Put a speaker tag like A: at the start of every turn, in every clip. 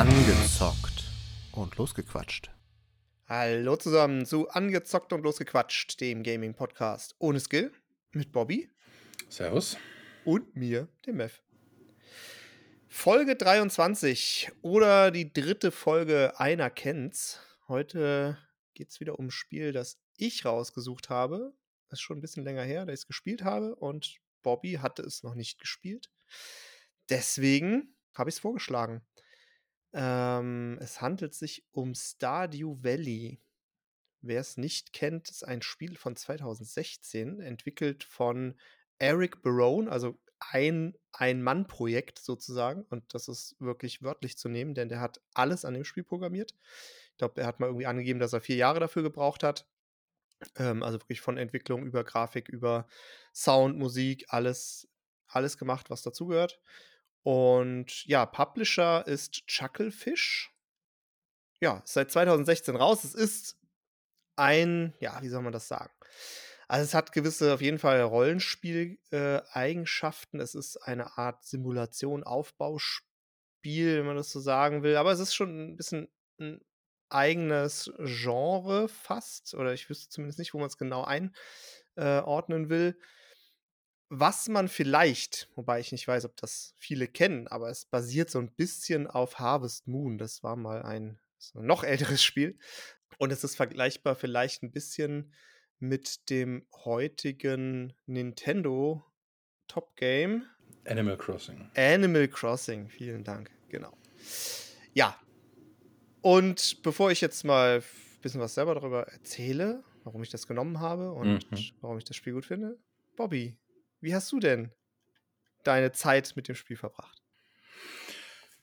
A: Angezockt und losgequatscht.
B: Hallo zusammen zu Angezockt und losgequatscht, dem Gaming-Podcast ohne Skill mit Bobby
C: Servus.
B: und mir, dem Mev. Folge 23 oder die dritte Folge Einer kennt's. Heute geht's wieder um ein Spiel, das ich rausgesucht habe. Das ist schon ein bisschen länger her, da ich es gespielt habe und Bobby hatte es noch nicht gespielt. Deswegen habe ich es vorgeschlagen. Ähm, es handelt sich um Stardew Valley. Wer es nicht kennt, ist ein Spiel von 2016, entwickelt von Eric Barone, also ein Ein-Mann-Projekt sozusagen. Und das ist wirklich wörtlich zu nehmen, denn der hat alles an dem Spiel programmiert. Ich glaube, er hat mal irgendwie angegeben, dass er vier Jahre dafür gebraucht hat. Ähm, also wirklich von Entwicklung über Grafik, über Sound, Musik, alles, alles gemacht, was dazugehört. Und ja, Publisher ist Chucklefish. Ja, seit 2016 raus. Es ist ein, ja, wie soll man das sagen? Also es hat gewisse, auf jeden Fall Rollenspiel-Eigenschaften. es ist eine Art Simulation, Aufbauspiel, wenn man das so sagen will. Aber es ist schon ein bisschen ein eigenes Genre fast. Oder ich wüsste zumindest nicht, wo man es genau einordnen will. Was man vielleicht, wobei ich nicht weiß, ob das viele kennen, aber es basiert so ein bisschen auf Harvest Moon. Das war mal ein, ein noch älteres Spiel. Und es ist vergleichbar vielleicht ein bisschen mit dem heutigen Nintendo Top Game.
C: Animal Crossing.
B: Animal Crossing, vielen Dank, genau. Ja. Und bevor ich jetzt mal ein bisschen was selber darüber erzähle, warum ich das genommen habe und
C: Mhm.
B: warum ich das Spiel gut finde, Bobby, wie hast du denn deine Zeit mit dem Spiel verbracht?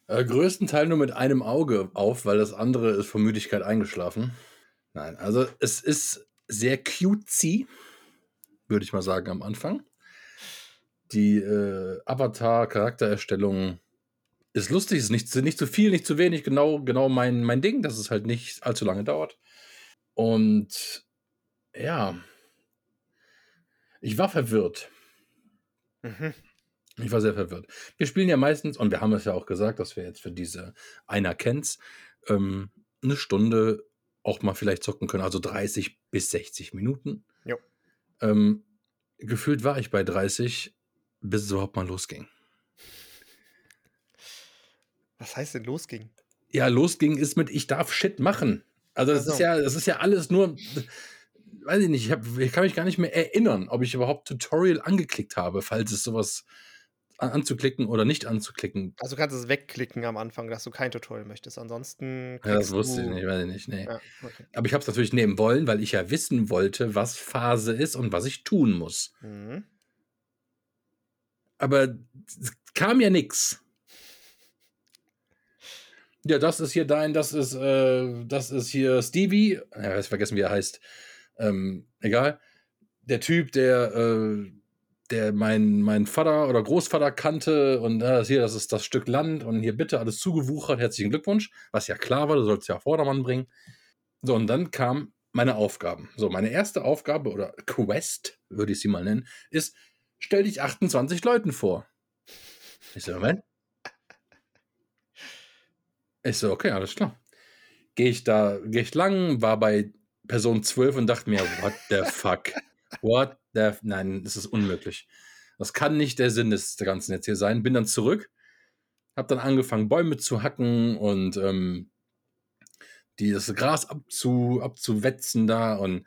C: Äh, größten nur mit einem Auge auf, weil das andere ist vor Müdigkeit eingeschlafen. Nein, also es ist sehr cutesy, würde ich mal sagen am Anfang. Die äh, Avatar-Charaktererstellung ist lustig, ist nicht, zu- nicht zu viel, nicht zu wenig, genau, genau mein, mein Ding, dass es halt nicht allzu lange dauert. Und ja, ich war verwirrt.
B: Mhm.
C: Ich war sehr verwirrt. Wir spielen ja meistens, und wir haben es ja auch gesagt, dass wir jetzt für diese einer kennt's, ähm, eine Stunde auch mal vielleicht zocken können, also 30 bis 60 Minuten.
B: Jo.
C: Ähm, gefühlt war ich bei 30, bis es überhaupt mal losging.
B: Was heißt denn losging?
C: Ja, losging ist mit, ich darf Shit machen. Also das
B: Ach so.
C: ist ja, das ist ja alles nur, weiß ich nicht, ich, hab, ich kann mich gar nicht mehr erinnern, ob ich überhaupt Tutorial angeklickt habe, falls es sowas an, anzuklicken oder nicht anzuklicken.
B: Also du kannst es wegklicken am Anfang, dass du kein Tutorial möchtest. Ansonsten
C: Ja, das wusste ich
B: du-
C: nicht, weiß ich nicht. Nee.
B: Ja, okay.
C: Aber ich habe es natürlich nehmen wollen, weil ich ja wissen wollte, was Phase ist und was ich tun muss.
B: Mhm.
C: Aber es kam ja nix. Ja, das ist hier dein, das ist, äh, das ist hier Stevie. Ja, ich vergessen, wie er heißt. Ähm, egal. Der Typ, der, äh, der mein, mein Vater oder Großvater kannte und äh, hier, das ist das Stück Land und hier bitte alles zugewuchert. Herzlichen Glückwunsch. Was ja klar war, du sollst ja Vordermann bringen. So, und dann kamen meine Aufgaben. So, meine erste Aufgabe oder Quest, würde ich sie mal nennen, ist, stell dich 28 Leuten vor. Ich so, Moment. Ich so, okay, alles klar. Gehe ich da, gehe ich lang, war bei Person 12 und dachte mir, what the fuck? What the, nein, das ist unmöglich. Das kann nicht der Sinn des Ganzen jetzt hier sein. Bin dann zurück, habe dann angefangen, Bäume zu hacken und ähm, die, das Gras abzu, abzuwetzen da und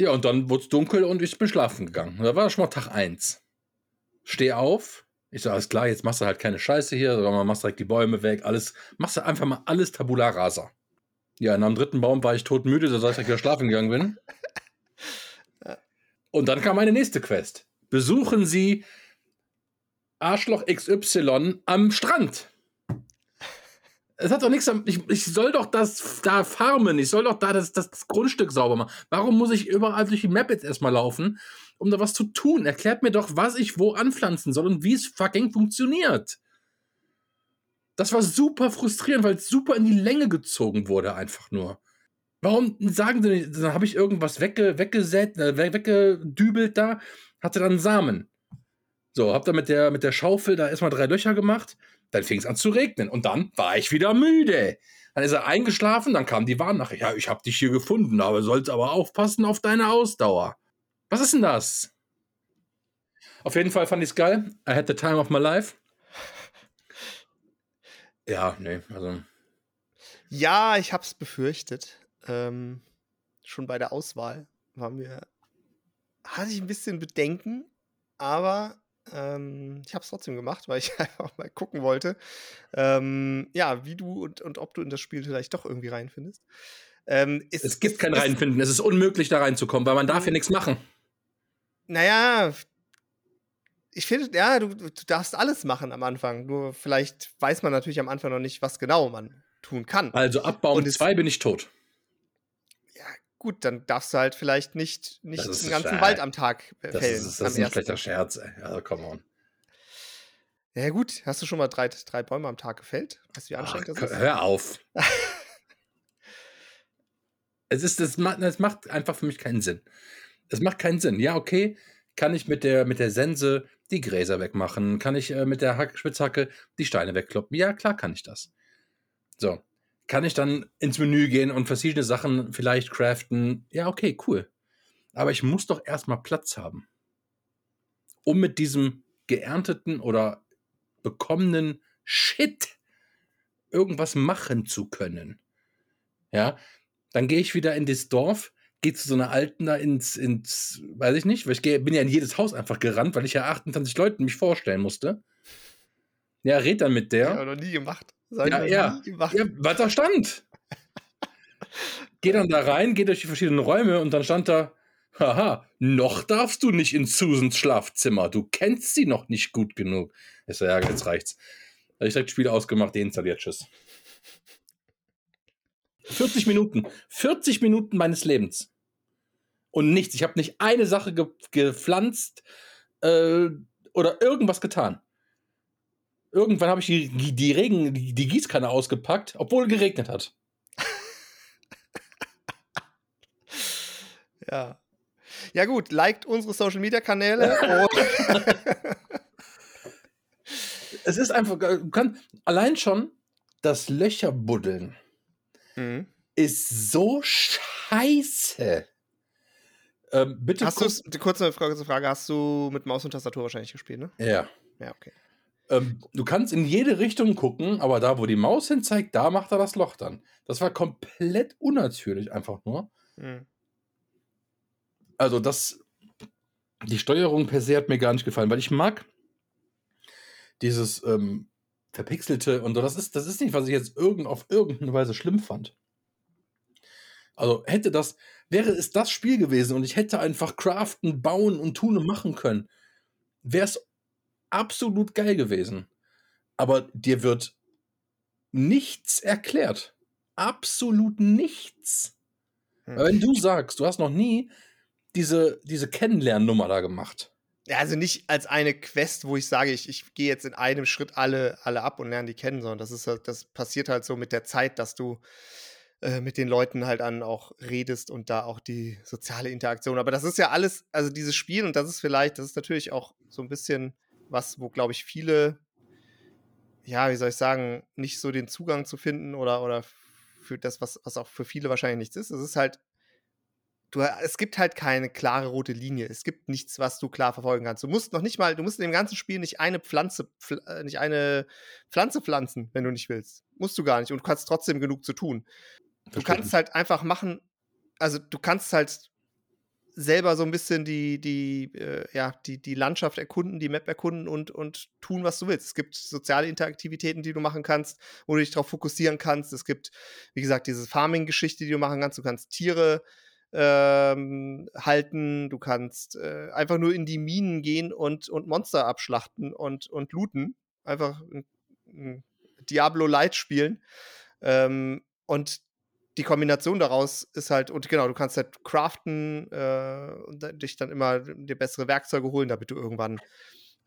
C: ja, und dann wurde es dunkel und ich bin schlafen gegangen. Da war schon mal Tag 1. Steh auf. Ich so, alles klar, jetzt machst du halt keine Scheiße hier, sondern machst direkt die Bäume weg, alles, machst du einfach mal alles Tabula rasa. Ja, nach dem dritten Baum war ich todmüde, da ich wieder schlafen gegangen bin. Und dann kam meine nächste Quest. Besuchen Sie Arschloch XY am Strand. Es hat doch nichts am. Ich, ich soll doch das da farmen. Ich soll doch da das, das Grundstück sauber machen. Warum muss ich überall durch die Map jetzt erstmal laufen, um da was zu tun? Erklärt mir doch, was ich wo anpflanzen soll und wie es fucking funktioniert. Das war super frustrierend, weil es super in die Länge gezogen wurde, einfach nur. Warum sagen sie nicht, dann habe ich irgendwas wegge, weggesät, äh, we- weggedübelt da, hatte dann Samen. So, hab dann mit der, mit der Schaufel da erstmal drei Löcher gemacht. Dann fing es an zu regnen. Und dann war ich wieder müde. Dann ist er eingeschlafen, dann kam die Warnnachricht. Ja, ich hab dich hier gefunden, aber sollst aber aufpassen auf deine Ausdauer. Was ist denn das? Auf jeden Fall fand ich es geil. I had the time of my life. Ja, nee, also.
B: Ja, ich hab's befürchtet. Ähm, schon bei der Auswahl war mir, hatte ich ein bisschen Bedenken, aber ähm, ich habe es trotzdem gemacht, weil ich einfach mal gucken wollte, ähm, ja, wie du und, und ob du in das Spiel vielleicht doch irgendwie reinfindest. Ähm,
C: es, es, gibt kein Reinfinden, es ist unmöglich da reinzukommen, weil man darf hier nichts machen.
B: Naja, ich finde, ja, du, du darfst alles machen am Anfang. Nur vielleicht weiß man natürlich am Anfang noch nicht, was genau man tun kann.
C: Also ab Baum 2 bin ich tot.
B: Ja, gut, dann darfst du halt vielleicht nicht, nicht den ganzen Scherz. Wald am Tag
C: fällen. Das ist, das ist ein schlechter Scherz, ey. Also, come on.
B: Ja, gut. Hast du schon mal drei, drei Bäume am Tag gefällt? Weißt du, wie anstrengend
C: Ach, das ist? Hör auf. es, ist, das, das macht einfach für mich keinen Sinn. Es macht keinen Sinn. Ja, okay, kann ich mit der, mit der Sense die Gräser wegmachen? Kann ich äh, mit der Hack Spitzhacke die Steine wegkloppen? Ja, klar kann ich das. So. Kann ich dann ins Menü gehen und verschiedene Sachen vielleicht craften? Ja, okay, cool. Aber ich muss doch erstmal Platz haben. Um mit diesem geernteten oder bekommenen Shit irgendwas machen zu können. Ja, dann gehe ich wieder in das Dorf, gehe zu so einer Alten da ins, ins, weiß ich nicht, weil ich geh, bin ja in jedes Haus einfach gerannt, weil ich ja 28 Leuten mich vorstellen musste. Ja, red dann mit der.
B: Ja, noch nie gemacht.
C: Sag ja, ja. Nie gemacht. ja, was da stand. geh dann da rein, geh durch die verschiedenen Räume und dann stand da, haha, noch darfst du nicht in Susans Schlafzimmer. Du kennst sie noch nicht gut genug. Ich so, ja, jetzt reicht's. Da habe ich direkt Spiel ausgemacht, deinstalliert, tschüss. 40 Minuten. 40 Minuten meines Lebens. Und nichts. Ich habe nicht eine Sache ge gepflanzt äh, oder irgendwas getan. Irgendwann habe ich die, die, Regen, die, die Gießkanne ausgepackt, obwohl geregnet hat.
B: ja. Ja, gut, liked unsere Social Media Kanäle.
C: es ist einfach, du kannst allein schon das Löcherbuddeln mhm. ist so scheiße.
B: Ähm, bitte hast kurz, kurze, kurze Frage, hast du mit Maus und Tastatur wahrscheinlich gespielt, ne?
C: Ja.
B: Ja, okay.
C: Ähm, du kannst in jede Richtung gucken, aber da, wo die Maus hin zeigt, da macht er das Loch dann. Das war komplett unnatürlich, einfach nur. Mhm. Also, das. Die Steuerung per se hat mir gar nicht gefallen, weil ich mag dieses ähm, verpixelte und so. Das ist, das ist nicht, was ich jetzt irgend, auf irgendeine Weise schlimm fand. Also hätte das, wäre es das Spiel gewesen und ich hätte einfach craften, bauen und tun und machen können, wäre es absolut geil gewesen. Aber dir wird nichts erklärt. Absolut nichts. Hm. Wenn du sagst, du hast noch nie diese, diese Kennenlernnummer da gemacht.
B: Also nicht als eine Quest, wo ich sage, ich, ich gehe jetzt in einem Schritt alle, alle ab und lerne die kennen, sondern das ist das passiert halt so mit der Zeit, dass du äh, mit den Leuten halt an auch redest und da auch die soziale Interaktion. Aber das ist ja alles, also dieses Spiel, und das ist vielleicht, das ist natürlich auch so ein bisschen was, wo, glaube ich, viele, ja, wie soll ich sagen, nicht so den Zugang zu finden oder, oder für das, was, was auch für viele wahrscheinlich nichts ist. Es ist halt du, es gibt halt keine klare rote Linie. Es gibt nichts, was du klar verfolgen kannst. Du musst noch nicht mal, du musst in dem ganzen Spiel nicht eine Pflanze, pfl äh, nicht eine Pflanze pflanzen, wenn du nicht willst. Musst du gar nicht und du kannst trotzdem genug zu tun. Du kannst halt einfach machen, also du kannst halt selber so ein bisschen die, die, äh, ja, die, die Landschaft erkunden, die Map erkunden und, und tun, was du willst. Es gibt soziale Interaktivitäten, die du machen kannst, wo du dich darauf fokussieren kannst. Es gibt, wie gesagt, diese Farming-Geschichte, die du machen kannst. Du kannst Tiere ähm, halten, du kannst äh, einfach nur in die Minen gehen und, und Monster abschlachten und, und looten. Einfach ein, ein Diablo Light spielen. Ähm, und die Kombination daraus ist halt, und genau, du kannst halt craften äh, und dich dann immer dir bessere Werkzeuge holen, damit du irgendwann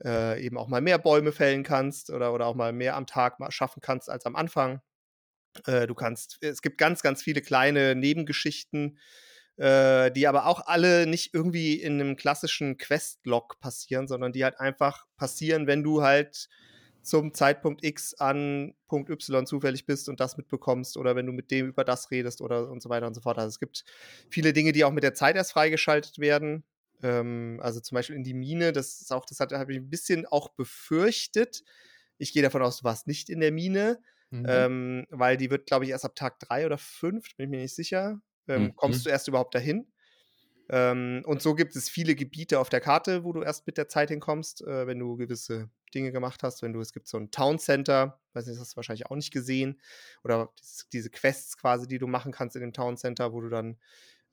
B: äh, eben auch mal mehr Bäume fällen kannst oder, oder auch mal mehr am Tag schaffen kannst als am Anfang. Äh, du kannst, es gibt ganz, ganz viele kleine Nebengeschichten, äh, die aber auch alle nicht irgendwie in einem klassischen Quest-Log passieren, sondern die halt einfach passieren, wenn du halt zum Zeitpunkt X an Punkt Y zufällig bist und das mitbekommst oder wenn du mit dem über das redest oder und so weiter und so fort. Also es gibt viele Dinge, die auch mit der Zeit erst freigeschaltet werden. Ähm, also zum Beispiel in die Mine, das ist auch, das habe ich ein bisschen auch befürchtet. Ich gehe davon aus, du warst nicht in der Mine, mhm. ähm, weil die wird, glaube ich, erst ab Tag 3 oder 5, bin ich mir nicht sicher, ähm, mhm. kommst du erst überhaupt dahin. Ähm, und so gibt es viele Gebiete auf der Karte, wo du erst mit der Zeit hinkommst, äh, wenn du gewisse Dinge gemacht hast. Wenn du, es gibt so ein Town Center, weiß nicht, das hast du wahrscheinlich auch nicht gesehen. Oder diese Quests quasi, die du machen kannst in dem Town Center, wo du dann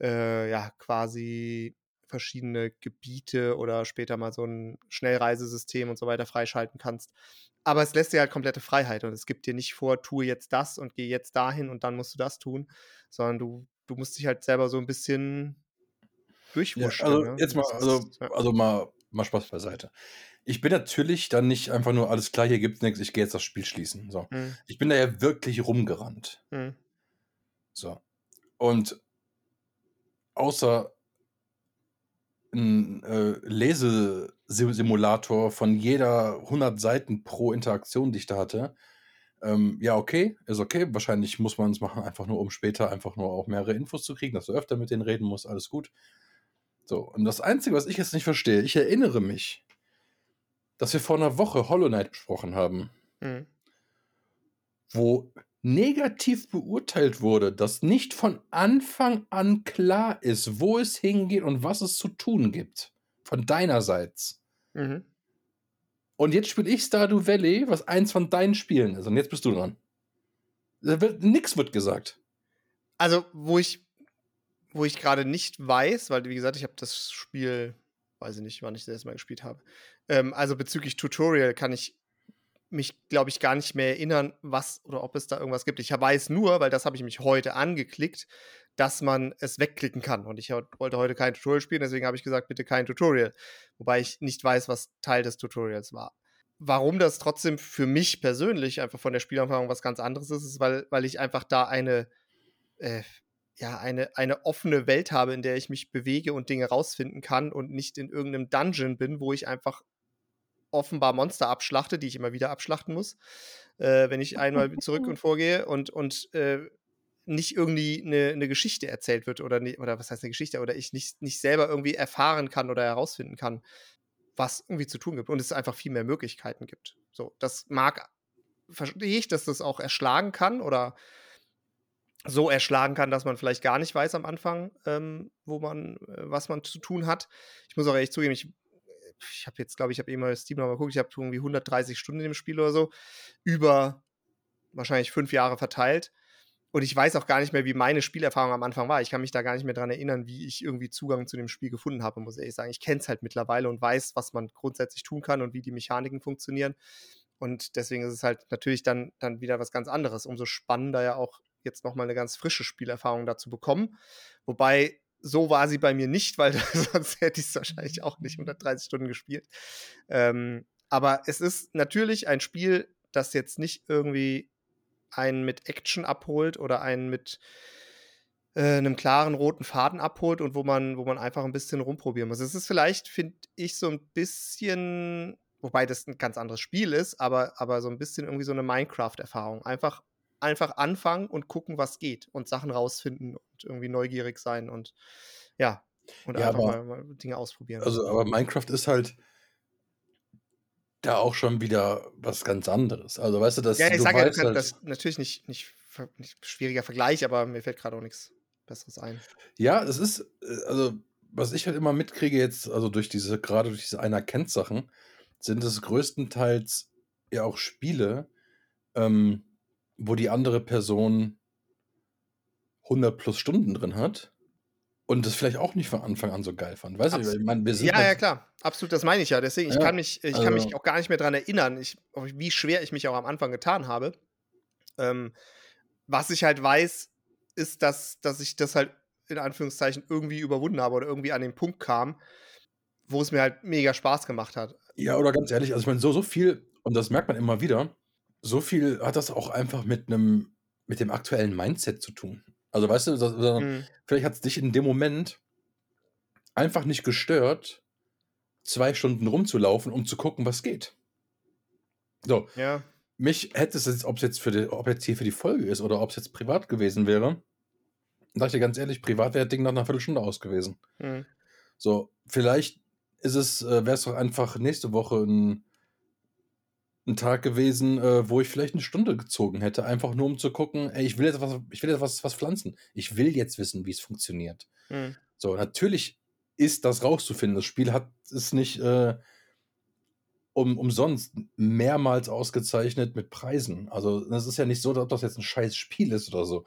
B: äh, ja quasi verschiedene Gebiete oder später mal so ein Schnellreisesystem und so weiter freischalten kannst. Aber es lässt dir halt komplette Freiheit und es gibt dir nicht vor, tue jetzt das und geh jetzt dahin und dann musst du das tun, sondern du, du musst dich halt selber so ein bisschen durchwurschen.
C: Ja, also ne? jetzt mal, also, also mal, mal Spaß beiseite. Ich bin natürlich dann nicht einfach nur, alles klar, hier gibt's nichts, ich gehe jetzt das Spiel schließen. So. Hm. Ich bin da ja wirklich rumgerannt. Hm. So. Und außer ein äh, Lesesimulator von jeder 100 Seiten pro Interaktion, die ich da hatte, ähm, ja, okay, ist okay. Wahrscheinlich muss man es machen, einfach nur, um später einfach nur auch mehrere Infos zu kriegen, dass du öfter mit denen reden musst, alles gut. So, und das Einzige, was ich jetzt nicht verstehe, ich erinnere mich, dass wir vor einer Woche Hollow Knight besprochen haben, mhm. wo negativ beurteilt wurde, dass nicht von Anfang an klar ist, wo es hingeht und was es zu tun gibt. Von deinerseits. Mhm. Und jetzt spiele ich Stardew Valley, was eins von deinen Spielen ist. Und jetzt bist du dran. Wird, nix wird gesagt.
B: Also, wo ich wo ich gerade nicht weiß, weil wie gesagt, ich habe das Spiel, weiß ich nicht, wann ich das erste Mal gespielt habe. Ähm, also bezüglich Tutorial kann ich mich, glaube ich, gar nicht mehr erinnern, was oder ob es da irgendwas gibt. Ich weiß nur, weil das habe ich mich heute angeklickt, dass man es wegklicken kann. Und ich wollte heute kein Tutorial spielen, deswegen habe ich gesagt, bitte kein Tutorial. Wobei ich nicht weiß, was Teil des Tutorials war. Warum das trotzdem für mich persönlich einfach von der Spielerfahrung was ganz anderes ist, ist, weil, weil ich einfach da eine, äh, ja, eine, eine offene Welt habe, in der ich mich bewege und Dinge rausfinden kann und nicht in irgendeinem Dungeon bin, wo ich einfach offenbar Monster abschlachte, die ich immer wieder abschlachten muss, äh, wenn ich einmal zurück und vorgehe und, und äh, nicht irgendwie eine, eine, Geschichte erzählt wird oder, ne, oder was heißt eine Geschichte, oder ich nicht, nicht selber irgendwie erfahren kann oder herausfinden kann, was irgendwie zu tun gibt und es einfach viel mehr Möglichkeiten gibt. So, das mag, verstehe ich, dass das auch erschlagen kann oder so erschlagen kann, dass man vielleicht gar nicht weiß am Anfang, ähm, wo man, äh, was man zu tun hat. Ich muss auch ehrlich zugeben, ich, ich habe jetzt, glaube ich, habe eben mal Steam nochmal geguckt, ich habe irgendwie 130 Stunden im Spiel oder so, über wahrscheinlich fünf Jahre verteilt. Und ich weiß auch gar nicht mehr, wie meine Spielerfahrung am Anfang war. Ich kann mich da gar nicht mehr dran erinnern, wie ich irgendwie Zugang zu dem Spiel gefunden habe, muss ich ehrlich sagen. Ich kenne es halt mittlerweile und weiß, was man grundsätzlich tun kann und wie die Mechaniken funktionieren. Und deswegen ist es halt natürlich dann, dann wieder was ganz anderes. Umso spannender ja auch jetzt nochmal eine ganz frische Spielerfahrung dazu bekommen. Wobei, so war sie bei mir nicht, weil sonst hätte ich es wahrscheinlich auch nicht 130 Stunden gespielt. Ähm, aber es ist natürlich ein Spiel, das jetzt nicht irgendwie einen mit Action abholt oder einen mit äh, einem klaren roten Faden abholt und wo man, wo man einfach ein bisschen rumprobieren muss. Es ist vielleicht, finde ich, so ein bisschen, wobei das ein ganz anderes Spiel ist, aber, aber so ein bisschen irgendwie so eine Minecraft-Erfahrung. Einfach einfach anfangen und gucken, was geht und Sachen rausfinden und irgendwie neugierig sein und ja, und ja, einfach aber, mal, mal, Dinge ausprobieren.
C: Also, aber Minecraft ist halt da auch schon wieder was ganz anderes. Also, weißt du, dass
B: ja, ich sage ja, halt, das natürlich nicht, nicht, nicht schwieriger Vergleich, aber mir fällt gerade auch nichts Besseres ein.
C: Ja, es ist, äh, also, was ich halt immer mitkriege jetzt, also durch diese, gerade durch diese einer kennt Sachen, sind es größtenteils ja auch Spiele, ähm, wo die andere Person 100 plus Stunden drin hat und das vielleicht auch nicht von Anfang an so geil fand. Weißt du, ich meine, wir
B: sind ja, ja, klar. Absolut, das meine ich ja. Deswegen, ich, kann, mich, ich also, kann mich auch gar nicht mehr daran erinnern, ich, wie schwer ich mich auch am Anfang getan habe. Ähm, was ich halt weiß, ist, dass, dass ich das halt in Anführungszeichen irgendwie überwunden habe oder irgendwie an den Punkt kam, wo es mir halt mega Spaß gemacht hat.
C: Ja, oder ganz ehrlich, also ich meine, so, so viel, und das merkt man immer wieder, so viel hat das auch einfach mit einem mit dem aktuellen Mindset zu tun. Also, weißt du, so
B: Mhm.
C: vielleicht hat's dich in dem Moment einfach nicht gestört, 2 Stunden rumzulaufen, um zu gucken, was geht. So,
B: Ja.
C: mich hätte es jetzt ob's jetzt für die ob jetzt hier für die Folge ist oder ob's jetzt privat gewesen wäre sage ich dir ganz ehrlich, privat wäre das Ding nach 'ner Viertelstunde aus gewesen.
B: Mhm.
C: So, vielleicht ist es äh, wäre es doch einfach nächste Woche 'n 'n Tag gewesen, äh, wo ich vielleicht 'ne Stunde gezogen hätte, einfach nur um zu gucken: „Ey, ich will jetzt was ich will jetzt was was pflanzen. Ich will jetzt wissen, wie's funktioniert.“
B: Mhm.
C: So, natürlich ist das rauszufinden. Das Spiel hat es nicht, äh, um umsonst mehrmals ausgezeichnet mit Preisen. Also, es ist ja nicht so, dass das jetzt 'n scheiß Spiel ist oder so.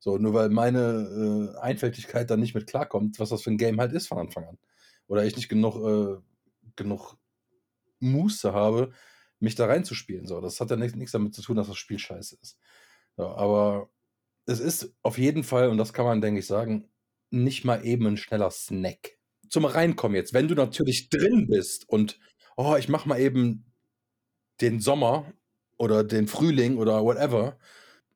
C: So, nur weil meine, äh, Einfältigkeit da nicht mit klarkommt, was das für 'n Game halt ist von Anfang an. Oder ich nicht genug äh, genug Muße habe, mich da reinzuspielen, so. Das hat ja nix damit zu tun, dass das Spiel scheiße ist. So, aber es ist auf jeden Fall, und das kann man, denke ich, sagen, nicht mal eben 'n schneller Snack. Zum Reinkommen jetzt, wenn du natürlich drin bist und: „Oh, ich mache mal eben den Sommer oder den Frühling oder whatever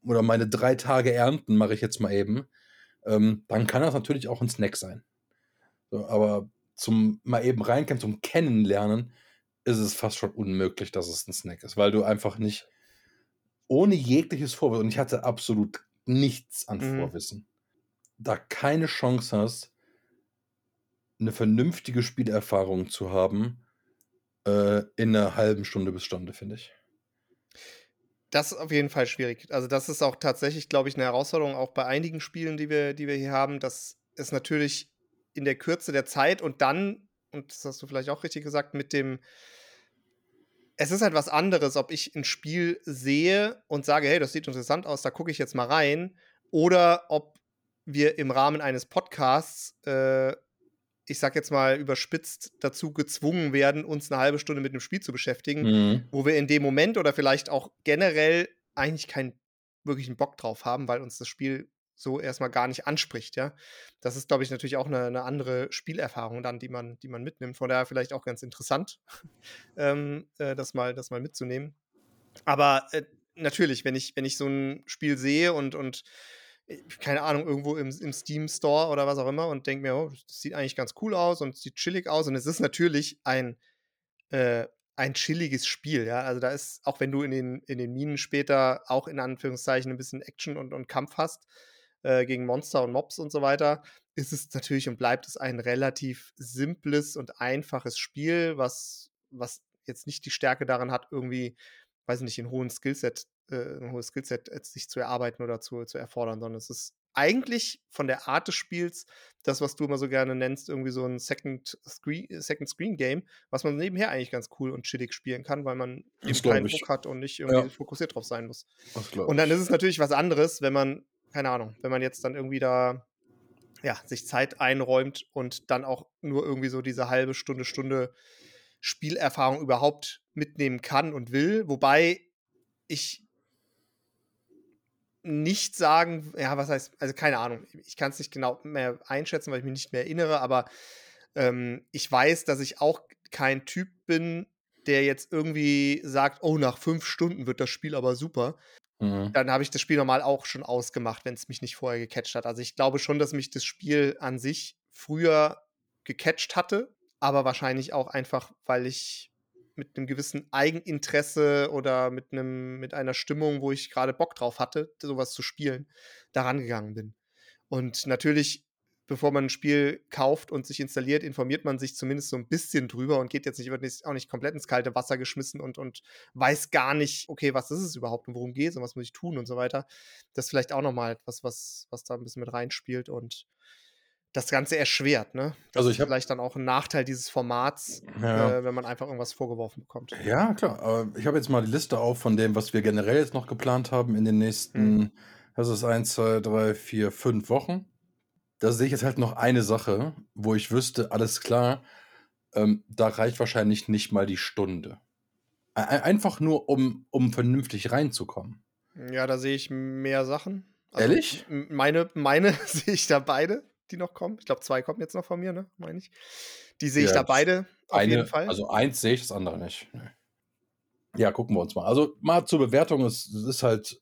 C: oder meine 3 Tage Ernten mache ich jetzt mal eben“, ähm, dann kann das natürlich auch 'n Snack sein. So, aber zum mal eben reinkommen, zum Kennenlernen ist es fast schon unmöglich, dass es 'n Snack ist, weil du einfach nicht ohne jegliches Vorwissen und ich hatte absolut nichts an
B: Mhm.
C: Vorwissen, da keine Chance hast 'ne vernünftige Spielerfahrung zu haben, äh, in 'ner halben Stunde bis Stunde, finde ich.
B: Das ist auf jeden Fall schwierig. Also, das ist auch tatsächlich, glaube ich, 'ne Herausforderung auch bei einigen Spielen, die wir die wir hier haben, dass es natürlich in der Kürze der Zeit und dann und das hast du vielleicht auch richtig gesagt, mit dem es ist halt was anderes, ob ich 'n Spiel sehe und sage: „Hey, das sieht interessant aus, da gucke ich jetzt mal rein“, oder ob wir im Rahmen eines Podcasts, äh, ich sage jetzt mal überspitzt, dazu gezwungen werden, uns 'ne halbe Stunde mit 'nem Spiel zu beschäftigen,
C: Mhm.
B: wo wir in dem Moment oder vielleicht auch generell eigentlich keinen wirklichen Bock drauf haben, weil uns das Spiel so erst mal gar nicht anspricht, ja? Das ist, glaube ich, natürlich auch 'ne 'ne andere Spielerfahrung dann, die man die man mitnimmt. Von daher vielleicht auch ganz interessant, ähm, äh, das mal das mal mitzunehmen. Aber, äh, natürlich, wenn ich wenn ich so 'n Spiel sehe und und, äh, keine Ahnung, irgendwo im im Steam Store oder was auch immer und denke mir: „Oh, das sieht eigentlich ganz cool aus und sieht chillig aus.“ Und es ist natürlich ein äh, ein chilliges Spiel, ja? Also, da ist auch wenn du in den in den Minen später auch in Anführungszeichen 'n bisschen Action und und Kampf hast, äh, gegen Monster und Mobs und so weiter, ist es natürlich und bleibt es ein relativ simples und einfaches Spiel, was was jetzt nicht die Stärke darin hat, irgendwie, weiß ich nicht, 'n hohen Skillset äh, 'n hohes Skillset, äh, sich zu erarbeiten oder zu zu erfordern, sondern es ist eigentlich von der Art des Spiels das, was du immer so gerne nennst, irgendwie so 'n Second Scree Second Screen Game, was man nebenher eigentlich ganz cool und chillig spielen kann, weil man
C: Das
B: eben keinen
C: ich.
B: Druck hat und nicht irgendwie
C: Ja.
B: fokussiert drauf sein muss. Und dann ist es natürlich was anderes, wenn man keine Ahnung, wenn man jetzt dann irgendwie da, ja, sich Zeit einräumt und dann auch nur irgendwie so diese halbe Stunde, Stunde Spielerfahrung überhaupt mitnehmen kann und will. Wobei ich nicht sagen ja, was heißt also, keine Ahnung. Ich kann's nicht genau mehr einschätzen, weil ich mich nicht mehr erinnere, aber, ähm, ich weiß, dass ich auch kein Typ bin, der jetzt irgendwie sagt: „Oh, nach 5 Stunden wird das Spiel aber super.“
C: Mhm.
B: Dann habe ich das Spiel normal auch schon ausgemacht, wenn's mich nicht vorher gecatcht hat. Also, ich glaube schon, dass mich das Spiel an sich früher gecatcht hatte, aber wahrscheinlich auch einfach, weil ich mit 'nem gewissen Eigeninteresse oder mit 'nem mit einer Stimmung, wo ich grade Bock drauf hatte, so was zu spielen, da rangegangen bin. Und natürlich, bevor man 'n Spiel kauft und sich installiert, informiert man sich zumindest so 'n bisschen drüber und geht jetzt nicht wird jetzt auch nicht komplett ins kalte Wasser geschmissen und und weiß gar nicht: „Okay, was ist es überhaupt und worum geht's und was muss ich tun?“ und so weiter. Das ist vielleicht auch noch mal etwas, was was da 'n bisschen mit reinspielt und das Ganze erschwert, ne? Das
C: Also, ich habe
B: vielleicht dann auch 'n Nachteil dieses Formats,
C: Ja.
B: äh, wenn man einfach irgendwas vorgeworfen bekommt.
C: Ja, klar. Aber ich habe jetzt mal die Liste auf von dem, was wir generell jetzt noch geplant haben in den nächsten was ist 1, 2, 3, 4, 5 Wochen. Da sehe ich jetzt halt noch eine Sache, wo ich wüsste, alles klar, ähm, da reicht wahrscheinlich nicht mal die Stunde. Ei ei einfach nur, um um vernünftig reinzukommen.
B: Ja, da sehe ich mehr Sachen. Also,
C: Ehrlich?
B: meine meine sehe ich da beide, die noch kommen. Ich glaube, 2 kommen jetzt noch von mir, ne, meine ich. Die sehe ich
C: Ja,
B: da
C: das
B: beide auf jeden
C: eine
B: Fall.
C: also, eins sehe ich, das andere nicht. Ja, gucken wir uns mal. Also, mal zur Bewertung. Es es ist halt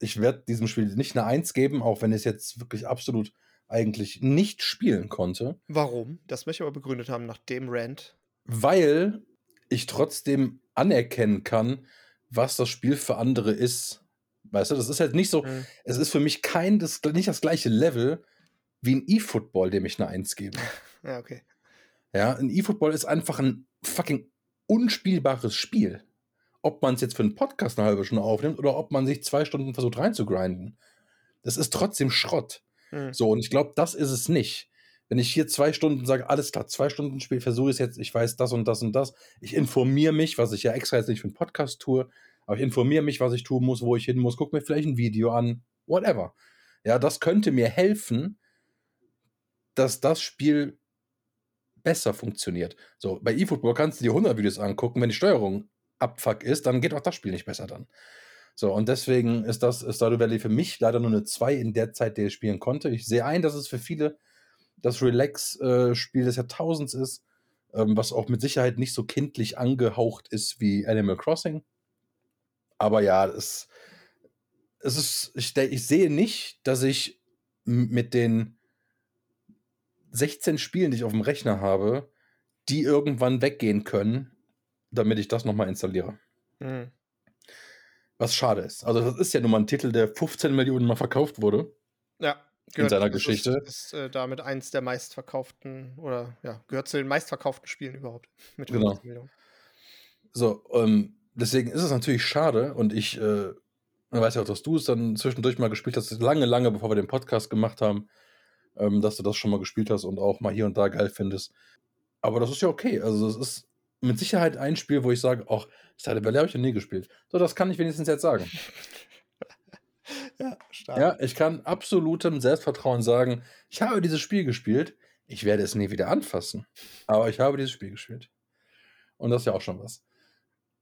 C: ich werde diesem Spiel nicht eine Eins geben, auch wenn ich es jetzt wirklich absolut eigentlich nicht spielen konnte.
B: Warum? Das möchte ich aber begründet haben nach dem Rant.
C: Weil ich trotzdem anerkennen kann, was das Spiel für andere ist. Weißt du, das ist halt nicht so,
B: Mhm.
C: es ist für mich kein, das, nicht das gleiche Level wie ein E-Football, dem ich eine Eins gebe.
B: Ja, okay.
C: Ja, ein E-Football ist einfach ein fucking unspielbares Spiel. Ob man es jetzt für einen Podcast eine halbe Stunde aufnimmt oder ob man sich zwei Stunden versucht reinzugrinden. Das ist trotzdem Schrott.
B: Mhm.
C: So, und ich glaube, das ist es nicht. Wenn ich hier zwei Stunden sage, alles klar, zwei Stunden Spiel, versuche ich es jetzt, ich weiß das und das und das. Ich informiere mich, was ich ja extra jetzt nicht für einen Podcast tue, aber ich informiere mich, was ich tun muss, wo ich hin muss, gucke mir vielleicht ein Video an, whatever. Ja, das könnte mir helfen, dass das Spiel besser funktioniert. So, bei eFootball kannst du dir 100 Videos angucken, wenn die Steuerung abfuck ist, dann geht auch das Spiel nicht besser dann. So, und deswegen ist das Stardew Valley für mich leider nur eine 2 in der Zeit, die ich spielen konnte. Ich sehe ein, dass es für viele das Relax-Spiel des Jahrtausends ist, ähm, was auch mit Sicherheit nicht so kindlich angehaucht ist wie Animal Crossing. Aber ja, es, es ist, ich, ich sehe nicht, dass ich mit den 16 Spielen, die ich auf dem Rechner habe, die irgendwann weggehen können, damit ich das nochmal installiere.
B: Mhm.
C: Was schade ist. Also, das ist ja nun mal ein Titel, der 15 Millionen Mal verkauft wurde.
B: Ja.
C: seiner
B: das
C: Geschichte.
B: Ist, ist äh, damit eins der meistverkauften oder ja, gehört zu den meistverkauften Spielen überhaupt. Mit
C: Genau.
B: 15 Millionen.
C: So, ähm, deswegen ist es natürlich schade und ich äh, weiß ja auch, dass du es dann zwischendurch mal gespielt hast, lange, lange bevor wir den Podcast gemacht haben, ähm, dass du das schon mal gespielt hast und auch mal hier und da geil findest. Aber das ist ja okay. Also, es ist mit Sicherheit ein Spiel, wo ich sage, ach, Stardew Valley habe ich ja nie gespielt. So, das kann ich wenigstens jetzt sagen.
B: Ja, stark.
C: Ja, ich kann absolutem Selbstvertrauen sagen, ich habe dieses Spiel gespielt. Ich werde es nie wieder anfassen. Aber ich habe dieses Spiel gespielt. Und das ist ja auch schon was.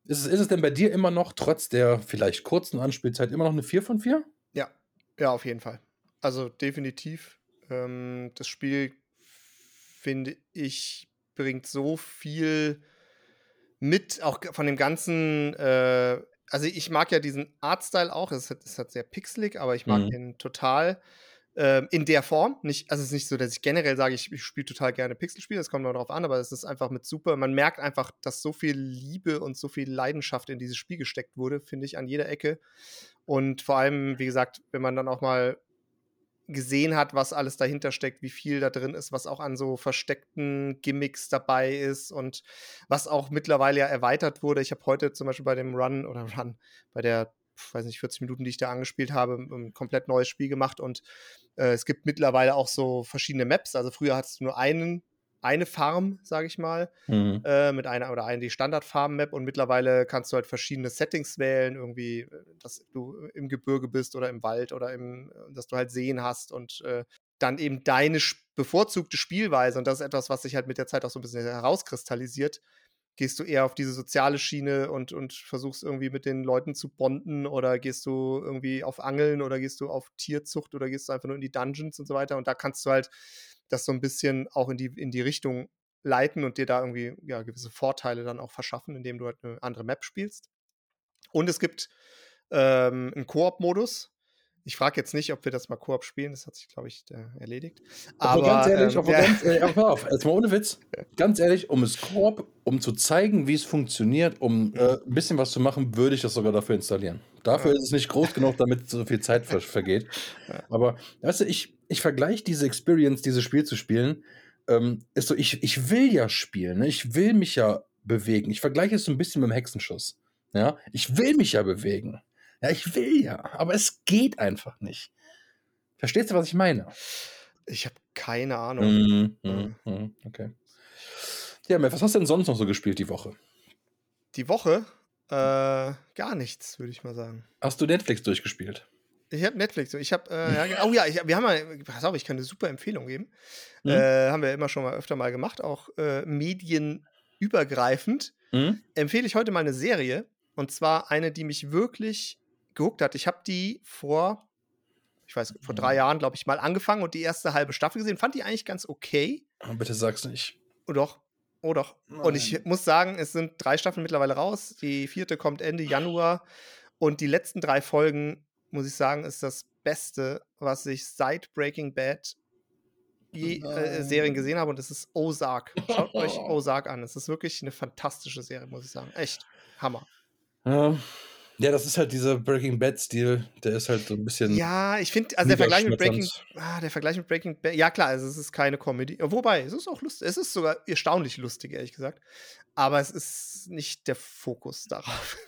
C: Ist es, ist es denn bei dir immer noch, trotz der vielleicht kurzen Anspielzeit, immer noch eine 4 von 4?
B: Ja, ja, auf jeden Fall. Also definitiv. Ähm, das Spiel, finde ich, bringt so viel mit, auch von dem ganzen. Äh, also ich mag ja diesen Artstyle auch. Es ist, hat sehr pixelig, aber ich mag
C: Mhm.
B: den total. Ähm, in der Form. Nicht, also es ist nicht so, dass ich generell sage, ich, ich spiele total gerne Pixelspiele, das kommt mal drauf an, aber es ist einfach mit super. Man merkt einfach, dass so viel Liebe und so viel Leidenschaft in dieses Spiel gesteckt wurde, finde ich, an jeder Ecke. Und vor allem, wie gesagt, wenn man dann auch mal gesehen hat, was alles dahinter steckt, wie viel da drin ist, was auch an so versteckten Gimmicks dabei ist und was auch mittlerweile ja erweitert wurde. Ich habe heute zum Beispiel bei dem Run oder Run, bei der, weiß nicht, 40 Minuten, die ich da angespielt habe, ein komplett neues Spiel gemacht und äh, es gibt mittlerweile auch so verschiedene Maps. Also früher hattest du nur einen, eine Farm, sage ich mal,
C: Mhm.
B: äh, mit einer oder eine die Standard-Farben-Map und mittlerweile kannst du halt verschiedene Settings wählen, irgendwie, äh, dass du im Gebirge bist oder im Wald oder im, äh, dass du halt Seen hast und äh, dann eben deine bevorzugte Spielweise und das ist etwas, was sich halt mit der Zeit auch so ein bisschen herauskristallisiert. Gehst du eher auf diese soziale Schiene und, und versuchst irgendwie mit den Leuten zu bonden oder gehst du irgendwie auf Angeln oder gehst du auf Tierzucht oder gehst du einfach nur in die Dungeons und so weiter und da kannst du halt das so ein bisschen auch in die, in die Richtung leiten und dir da irgendwie ja, gewisse Vorteile dann auch verschaffen, indem du halt eine andere Map spielst. Und es gibt ähm, einen Koop-Modus. Ich frage jetzt nicht, ob wir das mal Koop spielen, das hat sich, glaube ich, äh, erledigt.
C: Aber, ganz ehrlich,
B: ähm,
C: aber ganz aber auf, jetzt mal ohne Witz, ganz ehrlich, um es Koop, um zu zeigen, wie es funktioniert, um äh, ein bisschen was zu machen, würde ich das sogar dafür installieren. Dafür
B: Ja.
C: ist es nicht groß genug, damit so viel Zeit ver vergeht.
B: Ja.
C: Aber weißt du, ich, ich vergleiche diese Experience, dieses Spiel zu spielen, ähm, ist so, ich, ich will ja spielen, ne? ich will mich ja bewegen. Ich vergleiche es so ein bisschen mit dem Hexenschuss. Ja, ich will mich ja bewegen. Ja, ich will ja, aber es geht einfach nicht. Verstehst du, was ich meine?
B: ich habe keine Ahnung. Ja.
C: mhm, mhm, okay. Ja, Mev, was hast du denn sonst noch so gespielt die Woche?
B: Die Woche äh, gar nichts, würde ich mal sagen.
C: Hast du Netflix durchgespielt?
B: Ich habe Netflix. Ich habe, äh, ja, oh ja, ich, wir haben mal, pass auf, ich kann eine super Empfehlung geben.
C: Mhm.
B: Äh, haben wir immer schon mal öfter mal gemacht, auch äh, medienübergreifend.
C: Mhm.
B: Empfehle ich heute mal eine Serie und zwar eine, die mich wirklich gehuckt hat. Ich habe die vor, ich weiß, vor drei
C: Mhm.
B: Jahren, glaube ich, mal angefangen und die erste halbe Staffel gesehen. Fand die eigentlich ganz okay.
C: Oh, bitte sag's nicht.
B: Oh doch, oh doch. Und ich
C: Nein.
B: muss sagen, es sind drei Staffeln mittlerweile raus. Die vierte kommt Ende Januar und die letzten drei Folgen muss ich sagen, ist das Beste, was ich seit Breaking Bad je, äh, Serien gesehen habe und das ist Ozark. Schaut euch Ozark an. Es ist wirklich eine fantastische Serie, muss ich sagen. Echt Hammer.
C: Ja, ja das ist halt dieser Breaking Bad-Stil, der ist halt so ein bisschen.
B: Ja, ich finde, also der Vergleich mit Breaking, ah, der Vergleich mit Breaking Bad, ja klar, also es ist keine Comedy. Wobei, es ist auch lustig, es ist sogar erstaunlich lustig, ehrlich gesagt. Aber es ist nicht der Fokus darauf.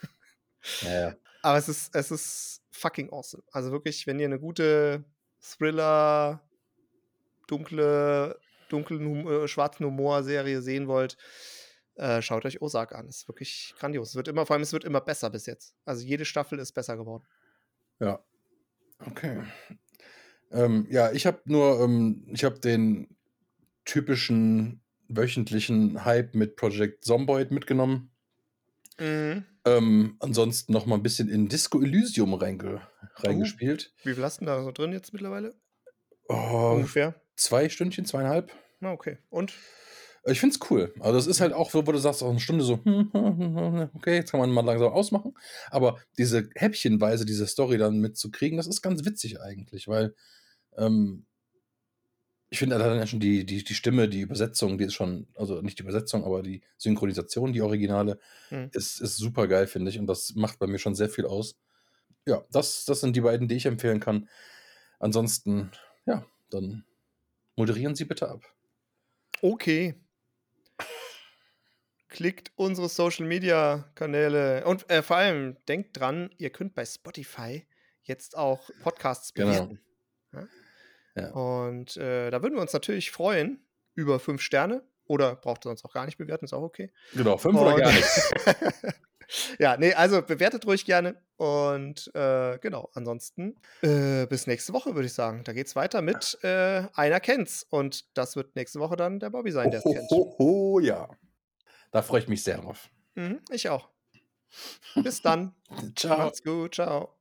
C: Ja, ja.
B: Aber es ist, es ist fucking awesome. Also wirklich, wenn ihr eine gute Thriller, dunkle, dunklen, äh, schwarzen Humor-Serie sehen wollt, äh, schaut euch Ozark an. Es ist wirklich grandios. Es wird immer, vor allem, es wird immer besser bis jetzt. Also jede Staffel ist besser geworden.
C: Ja. Okay. Ähm, ja, ich habe nur, ähm, ich habe den typischen wöchentlichen Hype mit Project Zomboid mitgenommen.
B: Mhm.
C: Ähm, ansonsten noch mal ein bisschen in Disco Elysium reinge reingespielt.
B: Uh, wie viel hast du da so drin jetzt mittlerweile?
C: Oh,
B: Ungefähr.
C: Zwei Stündchen, zweieinhalb.
B: Na, okay. Und?
C: Ich finde es cool. Also, das ist halt auch so, wo du sagst, auch eine Stunde so, okay, jetzt kann man mal langsam ausmachen. Aber diese häppchenweise, diese Story dann mitzukriegen, das ist ganz witzig eigentlich, weil ähm, ich finde dann schon die, die, die Stimme, die Übersetzung, die ist schon, also nicht die Übersetzung, aber die Synchronisation, die Originale,
B: Mhm.
C: ist, ist super geil, finde ich. Und das macht bei mir schon sehr viel aus. Ja, das, das sind die beiden, die ich empfehlen kann. Ansonsten, ja, dann moderieren Sie bitte ab.
B: Okay. Klickt unsere Social Media Kanäle und äh, vor allem denkt dran, ihr könnt bei Spotify jetzt auch Podcasts
C: Genau.
B: bewerten. Ja?
C: Ja.
B: Und äh, da würden wir uns natürlich freuen über fünf Sterne oder braucht ihr sonst auch gar nicht bewerten, ist auch okay.
C: Genau, fünf oder
B: Und-
C: gar nichts.
B: ja, nee, also bewertet ruhig gerne und äh, genau, ansonsten äh, bis nächste Woche, würde ich sagen. Da geht's weiter mit äh, Einer kennt's und das wird nächste Woche dann der Bobby sein, der es kennt.
C: Ho, ja. Da freue ich mich sehr drauf.
B: Mhm, ich auch. Bis dann.
C: Ciao.
B: Macht's gut. Ciao.